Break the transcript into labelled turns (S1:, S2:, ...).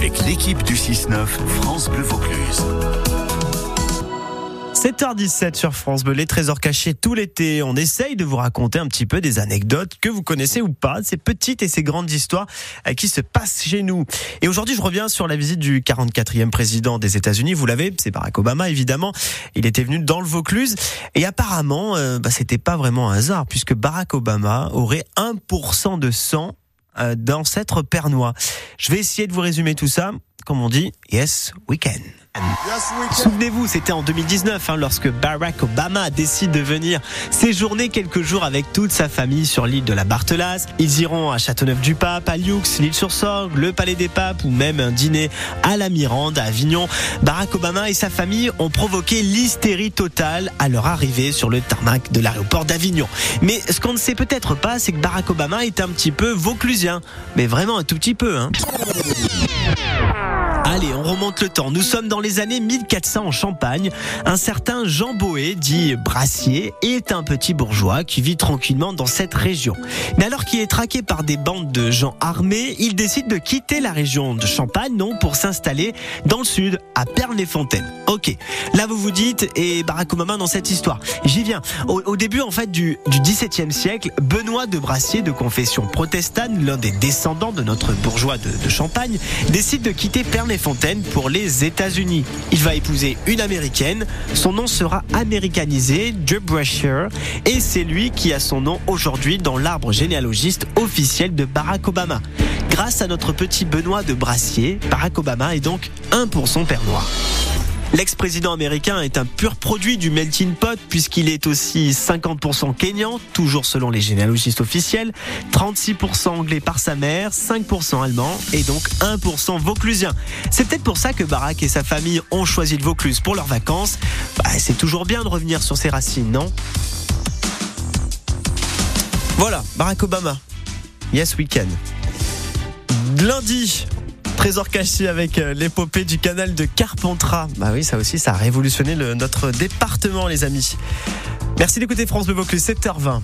S1: avec l'équipe du 6-9 France Bleu Vaucluse.
S2: 7h17 sur France Bleu, les trésors cachés tout l'été. On essaye de vous raconter un petit peu des anecdotes que vous connaissez ou pas, ces petites et ces grandes histoires euh, qui se passent chez nous. Et aujourd'hui, je reviens sur la visite du 44e président des États-Unis. Vous l'avez, c'est Barack Obama évidemment. Il était venu dans le Vaucluse et apparemment, euh, bah, c'était pas vraiment un hasard puisque Barack Obama aurait 1% de sang euh, d'ancêtre pernois. Je vais essayer de vous résumer tout ça. Comme on dit, yes, we can. Souvenez-vous, c'était en 2019 hein, lorsque Barack Obama décide de venir séjourner quelques jours avec toute sa famille sur l'île de la Barthelasse. Ils iront à Châteauneuf-du-Pape, à Lioux, l'île sur Sorgue, le Palais des Papes ou même un dîner à la Mirande à Avignon. Barack Obama et sa famille ont provoqué l'hystérie totale à leur arrivée sur le tarmac de l'aéroport d'Avignon. Mais ce qu'on ne sait peut-être pas, c'est que Barack Obama est un petit peu vauclusien, mais vraiment un tout petit peu. Hein. Allez, on remonte le temps. Nous sommes dans les années 1400 en Champagne. Un certain Jean Boé, dit Brassier, est un petit bourgeois qui vit tranquillement dans cette région. Mais alors qu'il est traqué par des bandes de gens armés, il décide de quitter la région de Champagne, non, pour s'installer dans le sud, à Pernes-les-Fontaines. Ok. Là, vous vous dites, et Barack Obama dans cette histoire. J'y viens. Au, début, en fait, du, du XVIIe siècle, Benoît de Brassier, de confession protestante, l'un des descendants de notre bourgeois de, Champagne, décide de quitter Pernes Fontaine pour les États-Unis. Il va épouser une américaine. Son nom sera américanisé, Joe Brasher, et c'est lui qui a son nom aujourd'hui dans l'arbre généalogiste officiel de Barack Obama. Grâce à notre petit Benoît de Brassier, Barack Obama est donc un pour son père noir. L'ex-président américain est un pur produit du melting pot puisqu'il est aussi 50% kényan, toujours selon les généalogistes officiels, 36% anglais par sa mère, 5% allemand et donc 1% vauclusien. C'est peut-être pour ça que Barack et sa famille ont choisi le Vaucluse pour leurs vacances. Bah, c'est toujours bien de revenir sur ses racines, non? Voilà, Barack Obama. Yes, we can. Lundi, Trésor caché avec euh, l'épopée du canal de Carpentras. Bah oui, ça aussi, ça a révolutionné notre département, les amis. Merci d'écouter France Bleu Vaucluse, 7h20.